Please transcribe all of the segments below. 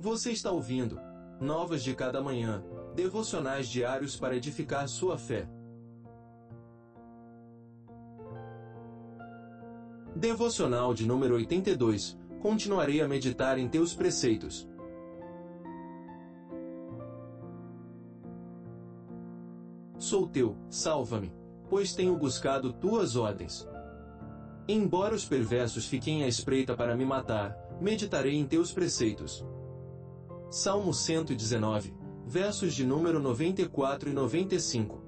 Você está ouvindo Novas de Cada Manhã, devocionais diários para edificar sua fé. Devocional de número 82. Continuarei a meditar em teus preceitos. Sou teu, salva-me, pois tenho buscado tuas ordens. Embora os perversos fiquem à espreita para me matar, meditarei em teus preceitos. Salmo 119, versos de número 94 e 95.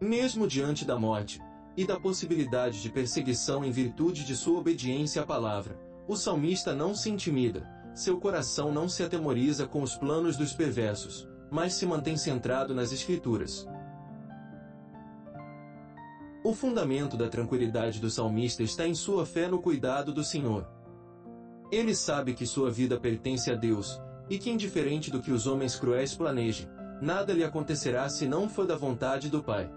Mesmo diante da morte, e da possibilidade de perseguição em virtude de sua obediência à palavra, o salmista não se intimida, seu coração não se atemoriza com os planos dos perversos, mas se mantém centrado nas Escrituras. O fundamento da tranquilidade do salmista está em sua fé no cuidado do Senhor. Ele sabe que sua vida pertence a Deus, e que indiferente do que os homens cruéis planejem, nada lhe acontecerá se não for da vontade do Pai.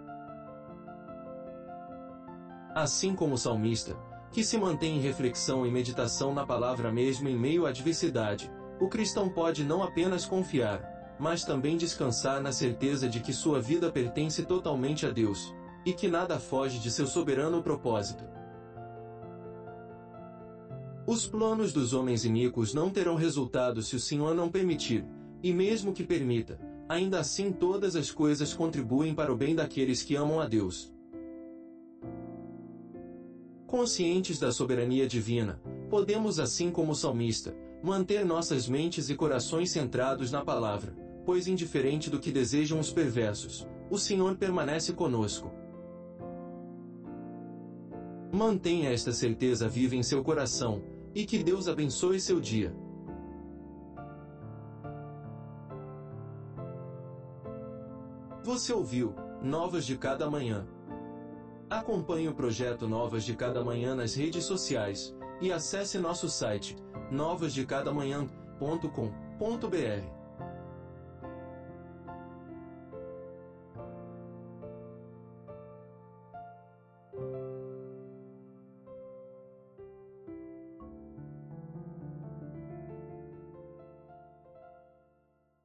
Assim como o salmista, que se mantém em reflexão e meditação na palavra mesmo em meio à adversidade, o cristão pode não apenas confiar, mas também descansar na certeza de que sua vida pertence totalmente a Deus, e que nada foge de seu soberano propósito. Os planos dos homens iníquos não terão resultado se o Senhor não permitir, e mesmo que permita, ainda assim todas as coisas contribuem para o bem daqueles que amam a Deus. Conscientes da soberania divina, podemos, assim como o salmista, manter nossas mentes e corações centrados na palavra, pois indiferente do que desejam os perversos, o Senhor permanece conosco. Mantenha esta certeza viva em seu coração, e que Deus abençoe seu dia. Você ouviu Novas de Cada Manhã. Acompanhe o projeto Novas de Cada Manhã nas redes sociais e acesse nosso site novasdecadamanhã.com.br.